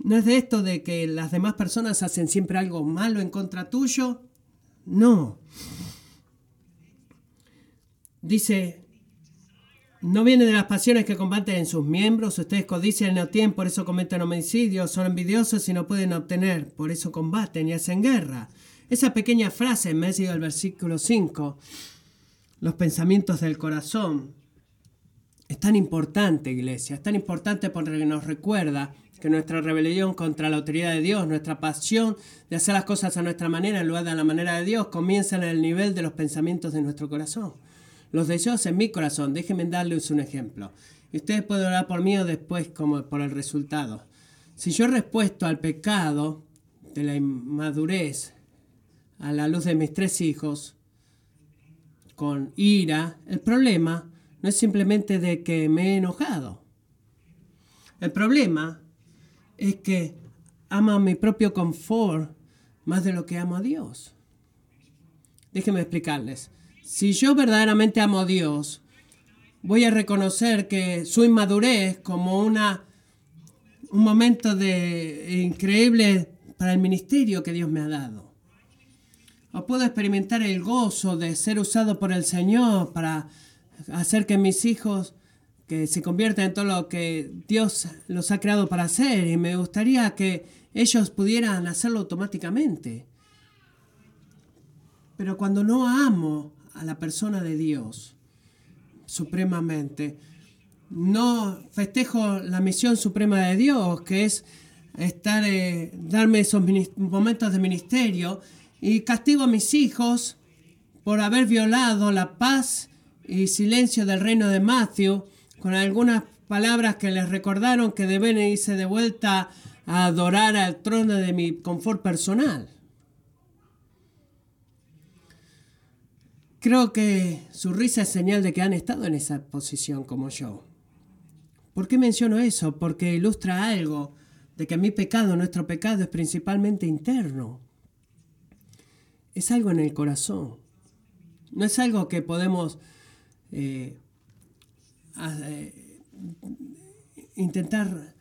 No es de esto de que las demás personas hacen siempre algo malo en contra tuyo. No. Dice no viene de las pasiones que combaten en sus miembros. Ustedes codician no tienen, por eso cometen homicidios. Son envidiosos y no pueden obtener, por eso combaten y hacen guerra. Esa pequeña frase en medio del versículo 5, los pensamientos del corazón, es tan importante, iglesia. Es tan importante porque nos recuerda que nuestra rebelión contra la autoridad de Dios, nuestra pasión de hacer las cosas a nuestra manera en lugar de a la manera de Dios, comienza en el nivel de los pensamientos de nuestro corazón los deseos en mi corazón. Déjenme darles un ejemplo. Y ustedes pueden orar por mí o después como por el resultado. Si yo respuesto al pecado de la inmadurez a la luz de mis tres hijos con ira, el problema no es simplemente de que me he enojado. El problema es que amo mi propio confort más de lo que amo a Dios. Déjenme explicarles. Si yo verdaderamente amo a Dios, voy a reconocer que su inmadurez como una, un momento de increíble para el ministerio que Dios me ha dado. O puedo experimentar el gozo de ser usado por el Señor para hacer que mis hijos que se conviertan en todo lo que Dios los ha creado para hacer y me gustaría que ellos pudieran hacerlo automáticamente. Pero cuando no amo a la persona de Dios supremamente. No festejo la misión suprema de Dios, que es estar, eh, darme esos momentos de ministerio y castigo a mis hijos por haber violado la paz y silencio del reino de Matthew con algunas palabras que les recordaron que deben irse de vuelta a adorar al trono de mi confort personal. Creo que su risa es señal de que han estado en esa posición como yo. ¿Por qué menciono eso? Porque ilustra algo de que mi pecado, nuestro pecado, es principalmente interno. Es algo en el corazón. No es algo que podemos eh, eh, intentar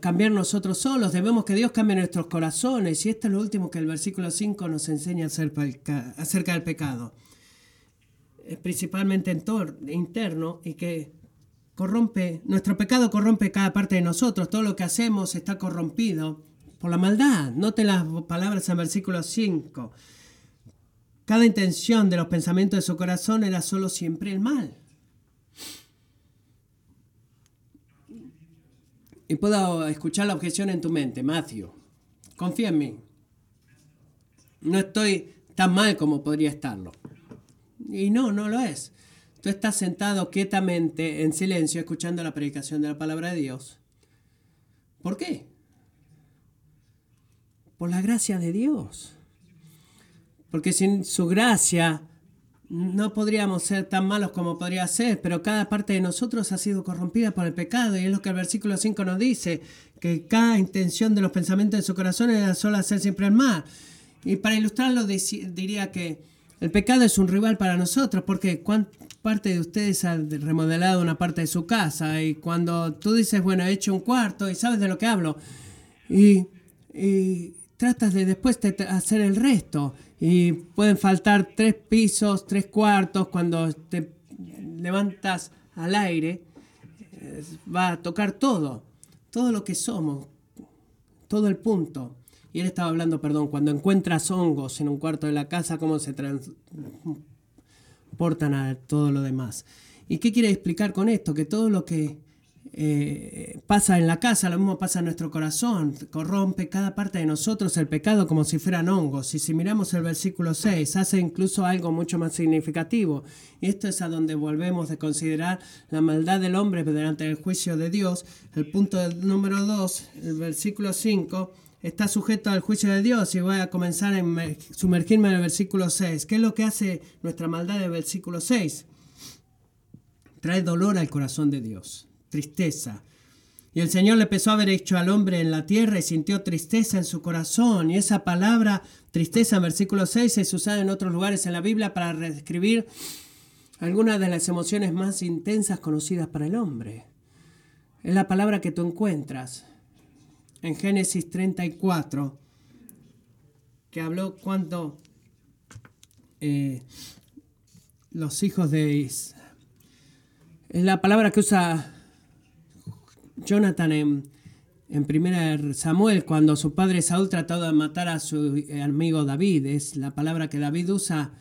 cambiar nosotros solos, debemos que Dios cambie nuestros corazones. Y esto es lo último que el versículo 5 nos enseña acerca del pecado. Principalmente interno y que corrompe, nuestro pecado corrompe cada parte de nosotros, todo lo que hacemos está corrompido por la maldad. Note las palabras en versículo 5. Cada intención de los pensamientos de su corazón era solo siempre el mal. Y puedo escuchar la objeción en tu mente, Matthew. Confía en mí. No estoy tan mal como podría estarlo. Y no, no lo es. Tú estás sentado quietamente, en silencio, escuchando la predicación de la palabra de Dios. ¿Por qué? Por la gracia de Dios. Porque sin su gracia no podríamos ser tan malos como podría ser, pero cada parte de nosotros ha sido corrompida por el pecado y es lo que el versículo 5 nos dice, que cada intención de los pensamientos de su corazón era solo hacer siempre el mal. Y para ilustrarlo diría que el pecado es un rival para nosotros, porque parte de ustedes ha remodelado una parte de su casa y cuando tú dices, bueno, he hecho un cuarto y sabes de lo que hablo, y, y tratas de después de hacer el resto y pueden faltar tres pisos, tres cuartos cuando te levantas al aire, va a tocar todo, todo lo que somos, todo el punto. Y él estaba hablando, perdón, cuando encuentras hongos en un cuarto de la casa, cómo se transportan a todo lo demás. ¿Y qué quiere explicar con esto? Que todo lo que eh, pasa en la casa, lo mismo pasa en nuestro corazón, corrompe cada parte de nosotros el pecado como si fueran hongos. Y si miramos el versículo 6, hace incluso algo mucho más significativo. Y esto es a donde volvemos de considerar la maldad del hombre delante del juicio de Dios. El punto número 2, el versículo 5, está sujeto al juicio de Dios y voy a comenzar a sumergirme en el versículo 6. ¿Qué es lo que hace nuestra maldad del versículo 6? Trae dolor al corazón de Dios tristeza. Y el Señor le a haber hecho al hombre en la tierra y sintió tristeza en su corazón. Y esa palabra tristeza versículo 6 es usada en otros lugares en la Biblia para describir algunas de las emociones más intensas conocidas para el hombre. Es la palabra que tú encuentras en Génesis 34, que habló cuando eh, los hijos de Es la palabra que usa Jonathan en, en 1 Samuel, cuando su padre Saúl trató de matar a su amigo David. Es la palabra que David usa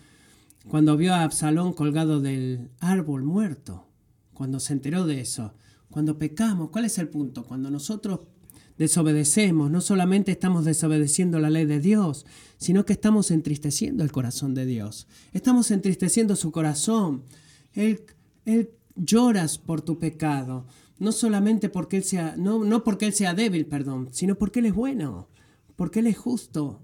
cuando vio a Absalón colgado del árbol muerto, cuando se enteró de eso. Cuando pecamos, ¿cuál es el punto? Cuando nosotros desobedecemos, no solamente estamos desobedeciendo la ley de Dios, sino que estamos entristeciendo el corazón de Dios. Estamos entristeciendo su corazón. Él, él lloras por tu pecado no solamente porque Él sea, no, no porque Él sea débil, perdón, sino porque Él es bueno, porque Él es justo.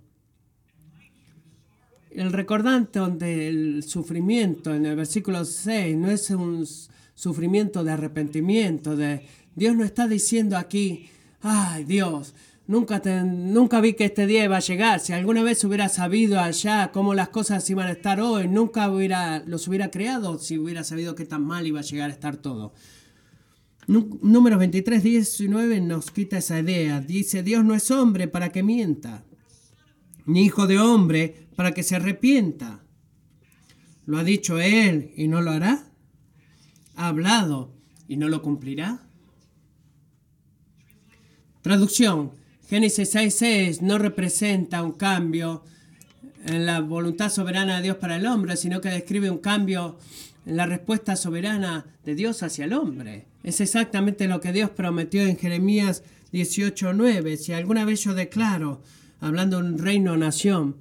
El recordante del sufrimiento en el versículo 6 no es un sufrimiento de arrepentimiento, de Dios no está diciendo aquí, ay Dios, nunca, nunca vi que este día iba a llegar, si alguna vez hubiera sabido allá cómo las cosas iban a estar hoy, nunca hubiera, los hubiera creado si hubiera sabido que tan mal iba a llegar a estar todo. Número 23, 19 nos quita esa idea. Dice, Dios no es hombre para que mienta, ni hijo de hombre para que se arrepienta. ¿Lo ha dicho Él y no lo hará? ¿Ha hablado y no lo cumplirá? Traducción. Génesis 6.6 no representa un cambio en la voluntad soberana de Dios para el hombre, sino que describe un cambio en la respuesta soberana de Dios hacia el hombre. Es exactamente lo que Dios prometió en Jeremías 18:9. Si alguna vez yo declaro, hablando de un reino o nación,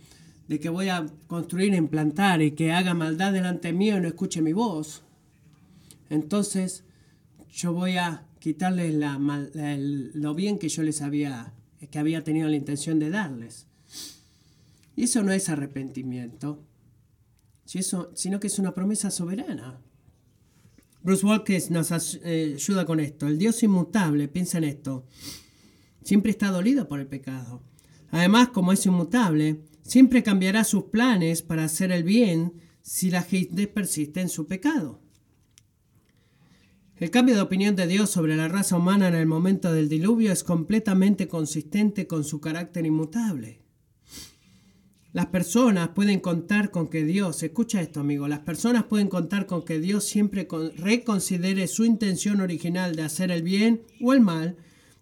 de que voy a construir, implantar y que haga maldad delante mío y no escuche mi voz, entonces yo voy a quitarles la lo bien que yo les había, que había tenido la intención de darles. Y eso no es arrepentimiento, sino que es una promesa soberana. Bruce Walker nos eh, ayuda con esto. El Dios inmutable, piensa en esto, siempre está dolido por el pecado. Además, como es inmutable, siempre cambiará sus planes para hacer el bien si la gente persiste en su pecado. El cambio de opinión de Dios sobre la raza humana en el momento del diluvio es completamente consistente con su carácter inmutable. Las personas pueden contar con que Dios, escucha esto amigo, las personas pueden contar con que Dios siempre reconsidere su intención original de hacer el bien o el mal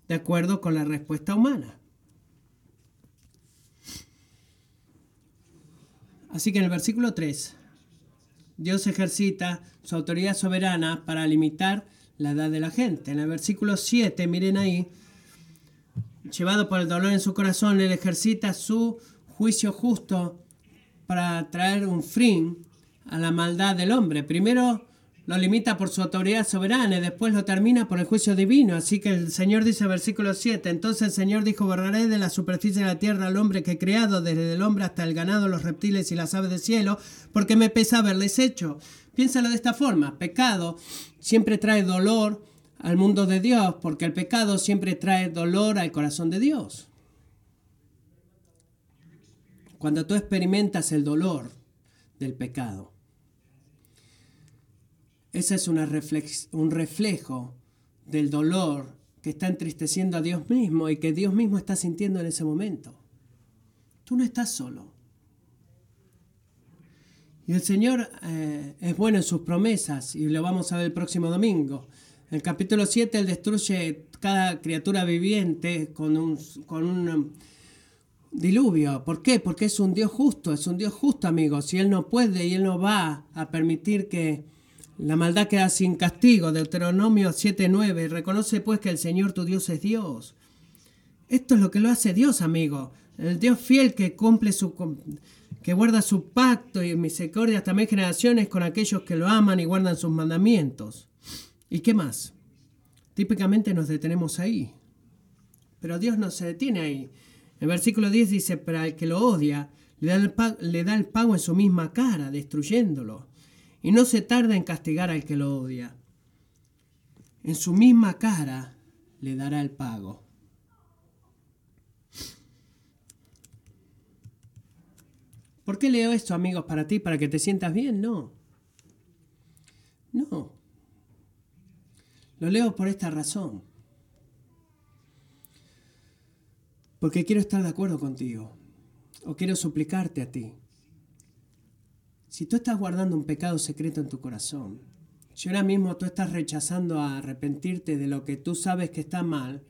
de acuerdo con la respuesta humana. Así que en el versículo 3, Dios ejercita su autoridad soberana para limitar la edad de la gente. En el versículo 7, miren ahí, llevado por el dolor en su corazón, él ejercita su juicio justo para traer un fin a la maldad del hombre. Primero lo limita por su autoridad soberana y después lo termina por el juicio divino. Así que el Señor dice, versículo 7, entonces el Señor dijo, borraré de la superficie de la tierra al hombre que he creado, desde el hombre hasta el ganado, los reptiles y las aves del cielo, porque me pesa haberles hecho. Piénsalo de esta forma, pecado siempre trae dolor al mundo de Dios, porque el pecado siempre trae dolor al corazón de Dios. Cuando tú experimentas el dolor del pecado, ese es un reflejo del dolor que está entristeciendo a Dios mismo y que Dios mismo está sintiendo en ese momento. Tú no estás solo. Y el Señor eh, es bueno en sus promesas y lo vamos a ver el próximo domingo. En el capítulo 7 Él destruye cada criatura viviente con un, con un diluvio. ¿Por qué? Porque es un Dios justo, es un Dios justo, amigos. Y Él no puede y Él no va a permitir que la maldad queda sin castigo. Deuteronomio 7:9. Reconoce pues que el Señor tu Dios es Dios. Esto es lo que lo hace Dios, amigo. El Dios fiel que cumple su que guarda su pacto y misericordia hasta mil generaciones con aquellos que lo aman y guardan sus mandamientos. ¿Y qué más? Típicamente nos detenemos ahí. Pero Dios no se detiene ahí. El versículo 10 dice, para el que lo odia, le da le da el pago en su misma cara, destruyéndolo y no se tarda en castigar al que lo odia. En su misma cara le dará el pago. ¿Por qué leo esto, amigos, para ti? ¿Para que te sientas bien? No. No. Lo leo por esta razón. Porque quiero estar de acuerdo contigo. O quiero suplicarte a ti. Si tú estás guardando un pecado secreto en tu corazón, si ahora mismo tú estás rechazando a arrepentirte de lo que tú sabes que está mal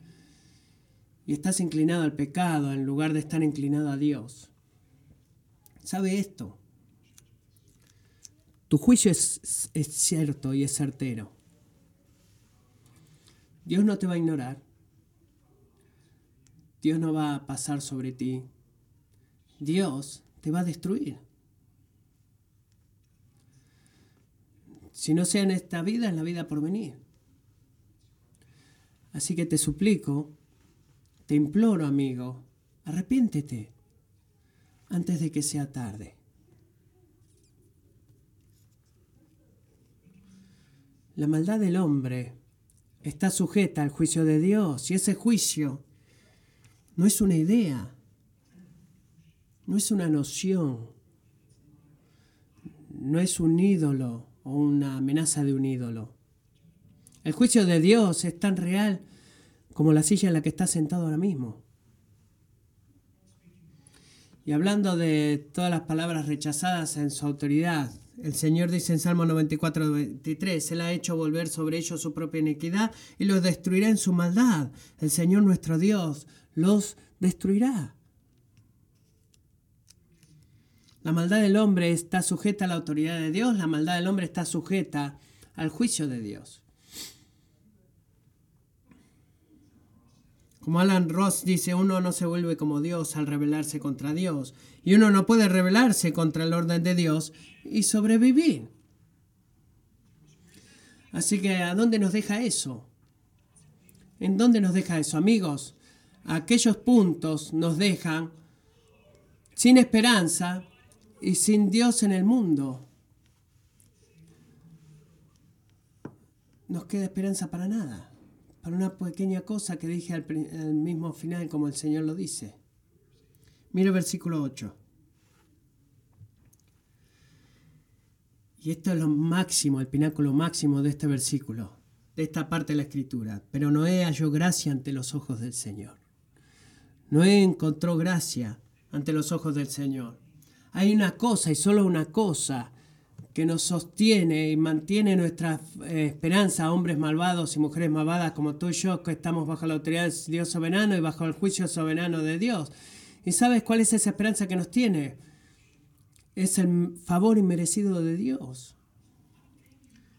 y estás inclinado al pecado en lugar de estar inclinado a Dios, sabe esto. Tu juicio es, es cierto y es certero. Dios no te va a ignorar. Dios no va a pasar sobre ti. Dios te va a destruir. Si no sea en esta vida, en la vida por venir. Así que te suplico, te imploro, amigo, arrepiéntete antes de que sea tarde. La maldad del hombre está sujeta al juicio de Dios y ese juicio no es una idea, no es una noción, no es un ídolo, o una amenaza de un ídolo. El juicio de Dios es tan real como la silla en la que está sentado ahora mismo. Y hablando de todas las palabras rechazadas en su autoridad, el Señor dice en Salmo 94, 23, Él ha hecho volver sobre ellos su propia iniquidad y los destruirá en su maldad. El Señor nuestro Dios los destruirá. La maldad del hombre está sujeta a la autoridad de Dios, la maldad del hombre está sujeta al juicio de Dios. Como Alan Ross dice, uno no se vuelve como Dios al rebelarse contra Dios. Y uno no puede rebelarse contra el orden de Dios y sobrevivir. Así que, ¿a dónde nos deja eso? ¿En dónde nos deja eso, amigos? Aquellos puntos nos dejan sin esperanza, y sin Dios en el mundo, nos queda esperanza para nada, para una pequeña cosa que dije al, mismo final como el Señor lo dice. Mira el versículo 8. Y esto es lo máximo, el pináculo máximo de este versículo. de esta parte de la escritura. Pero Noé halló gracia ante los ojos del Señor. Noé encontró gracia ante los ojos del Señor. Hay una cosa y solo una cosa que nos sostiene y mantiene nuestra eh, esperanza, hombres malvados y mujeres malvadas como tú y yo, que estamos bajo la autoridad de Dios soberano y bajo el juicio soberano de Dios. ¿Y sabes cuál es esa esperanza que nos tiene? Es el favor inmerecido de Dios.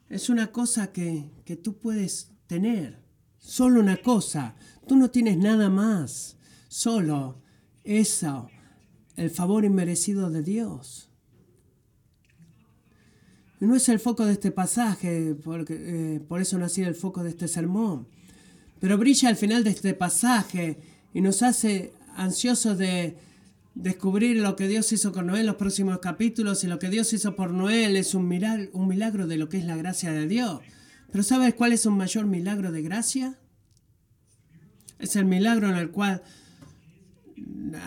Es una cosa que, que tú puedes tener. Solo una cosa. Tú no tienes nada más. Solo eso. El favor inmerecido de Dios. No es el foco de este pasaje, porque, eh, por eso no ha sido el foco de este sermón. Pero brilla al final de este pasaje y nos hace ansiosos de, descubrir lo que Dios hizo con Noé en los próximos capítulos y lo que Dios hizo por Noé es un milagro, un milagro de lo que es la gracia de Dios. Pero ¿sabes cuál es un mayor milagro de gracia? Es el milagro en el cual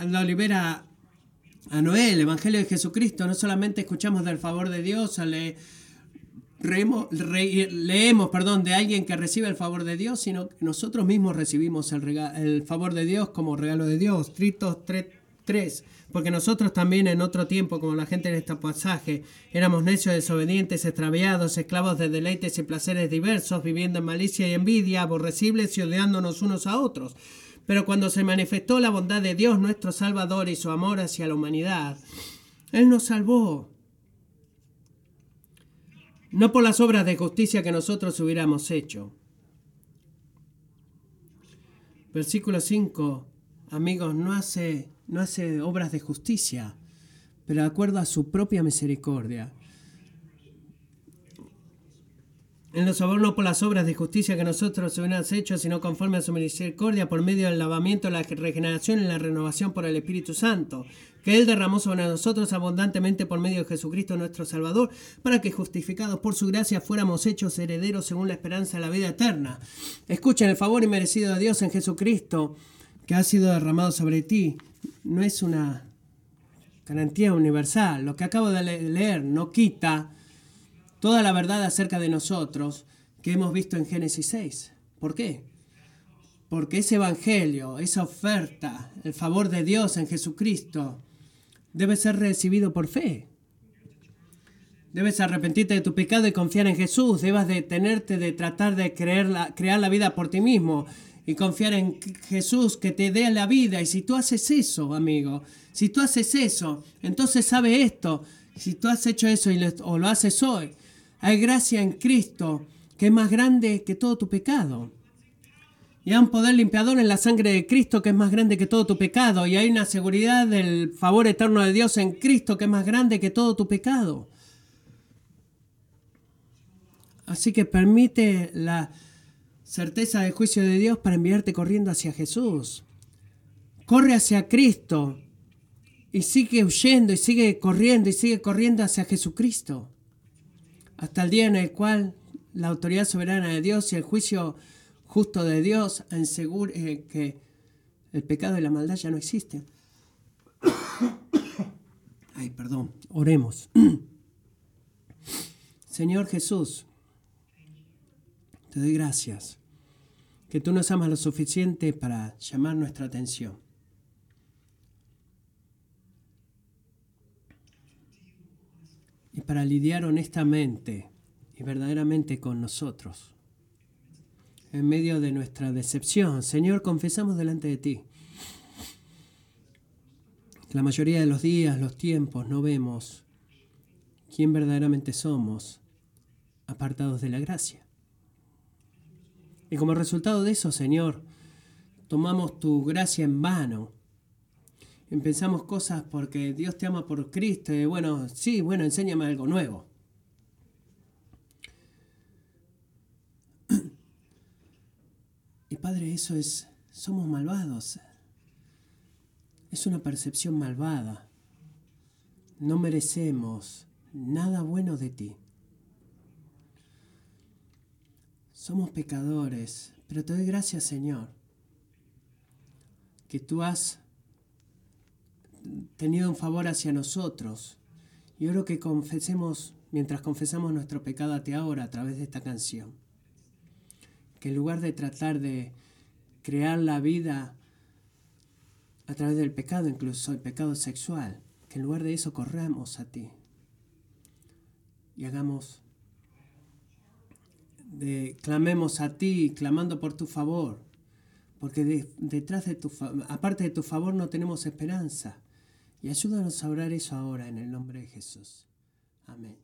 lo libera a Noé, el Evangelio de Jesucristo. No solamente escuchamos del favor de Dios, le, leemos perdón, de alguien que recibe el favor de Dios, sino que nosotros mismos recibimos el, el favor de Dios como regalo de Dios. Tritos 3 3. Porque nosotros también en otro tiempo, como la gente en este pasaje, éramos necios, desobedientes, extraviados, esclavos de deleites y placeres diversos, viviendo en malicia y envidia, aborrecibles y odiándonos unos a otros. Pero cuando se manifestó la bondad de Dios, nuestro Salvador, y su amor hacia la humanidad, Él nos salvó. No por las obras de justicia que nosotros hubiéramos hecho. Versículo 5, amigos, no hace no hace obras de justicia, pero de acuerdo a su propia misericordia. Él nos sobornó por las obras de justicia que nosotros hubiéramos hecho, sino conforme a su misericordia, por medio del lavamiento, la regeneración y la renovación por el Espíritu Santo, que Él derramó sobre nosotros abundantemente por medio de Jesucristo nuestro Salvador, para que justificados por su gracia fuéramos hechos herederos según la esperanza de la vida eterna. Escuchen el favor inmerecido de Dios en Jesucristo, que ha sido derramado sobre ti, no es una garantía universal. Lo que acabo de leer no quita toda la verdad acerca de nosotros que hemos visto en Génesis 6. ¿Por qué? Porque ese evangelio, esa oferta, el favor de Dios en Jesucristo, debe ser recibido por fe. Debes arrepentirte de tu pecado y confiar en Jesús. Debes detenerte de tratar de creer crear la vida por ti mismo y confiar en Jesús que te dé la vida. Y si tú haces eso, amigo, si tú haces eso, entonces sabe esto. Si tú has hecho eso y o lo haces hoy, hay gracia en Cristo que es más grande que todo tu pecado. Y hay un poder limpiador en la sangre de Cristo que es más grande que todo tu pecado. Y hay una seguridad del favor eterno de Dios en Cristo que es más grande que todo tu pecado. Así que permite la, certeza del juicio de Dios para enviarte corriendo hacia Jesús. Corre hacia Cristo y sigue huyendo y sigue corriendo y sigue corriendo hacia Jesucristo. Hasta el día en el cual la autoridad soberana de Dios y el juicio justo de Dios asegure que el pecado y la maldad ya no existen. Ay, perdón, oremos. Señor Jesús, te doy gracias que tú nos amas lo suficiente para llamar nuestra atención. Y para lidiar honestamente y verdaderamente con nosotros. En medio de nuestra decepción, Señor, confesamos delante de ti. La mayoría de los días, los tiempos, no vemos quién verdaderamente somos, apartados de la gracia. Y como resultado de eso, Señor, tomamos tu gracia en vano. Y pensamos cosas porque Dios te ama por Cristo. Y bueno, sí, bueno, enséñame algo nuevo. Y Padre, eso es, somos malvados. Es una percepción malvada. No merecemos nada bueno de ti. Somos pecadores, pero te doy gracias, Señor, que tú has tenido un favor hacia nosotros. Y oro que confesemos, mientras confesamos nuestro pecado a ti ahora a través de esta canción. Que en lugar de tratar de crear la vida a través del pecado, incluso el pecado sexual, que en lugar de eso corramos a ti y hagamos, de, clamemos a ti, clamando por tu favor, porque detrás de tu, aparte de tu favor no tenemos esperanza. Y ayúdanos a orar eso ahora en el nombre de Jesús. Amén.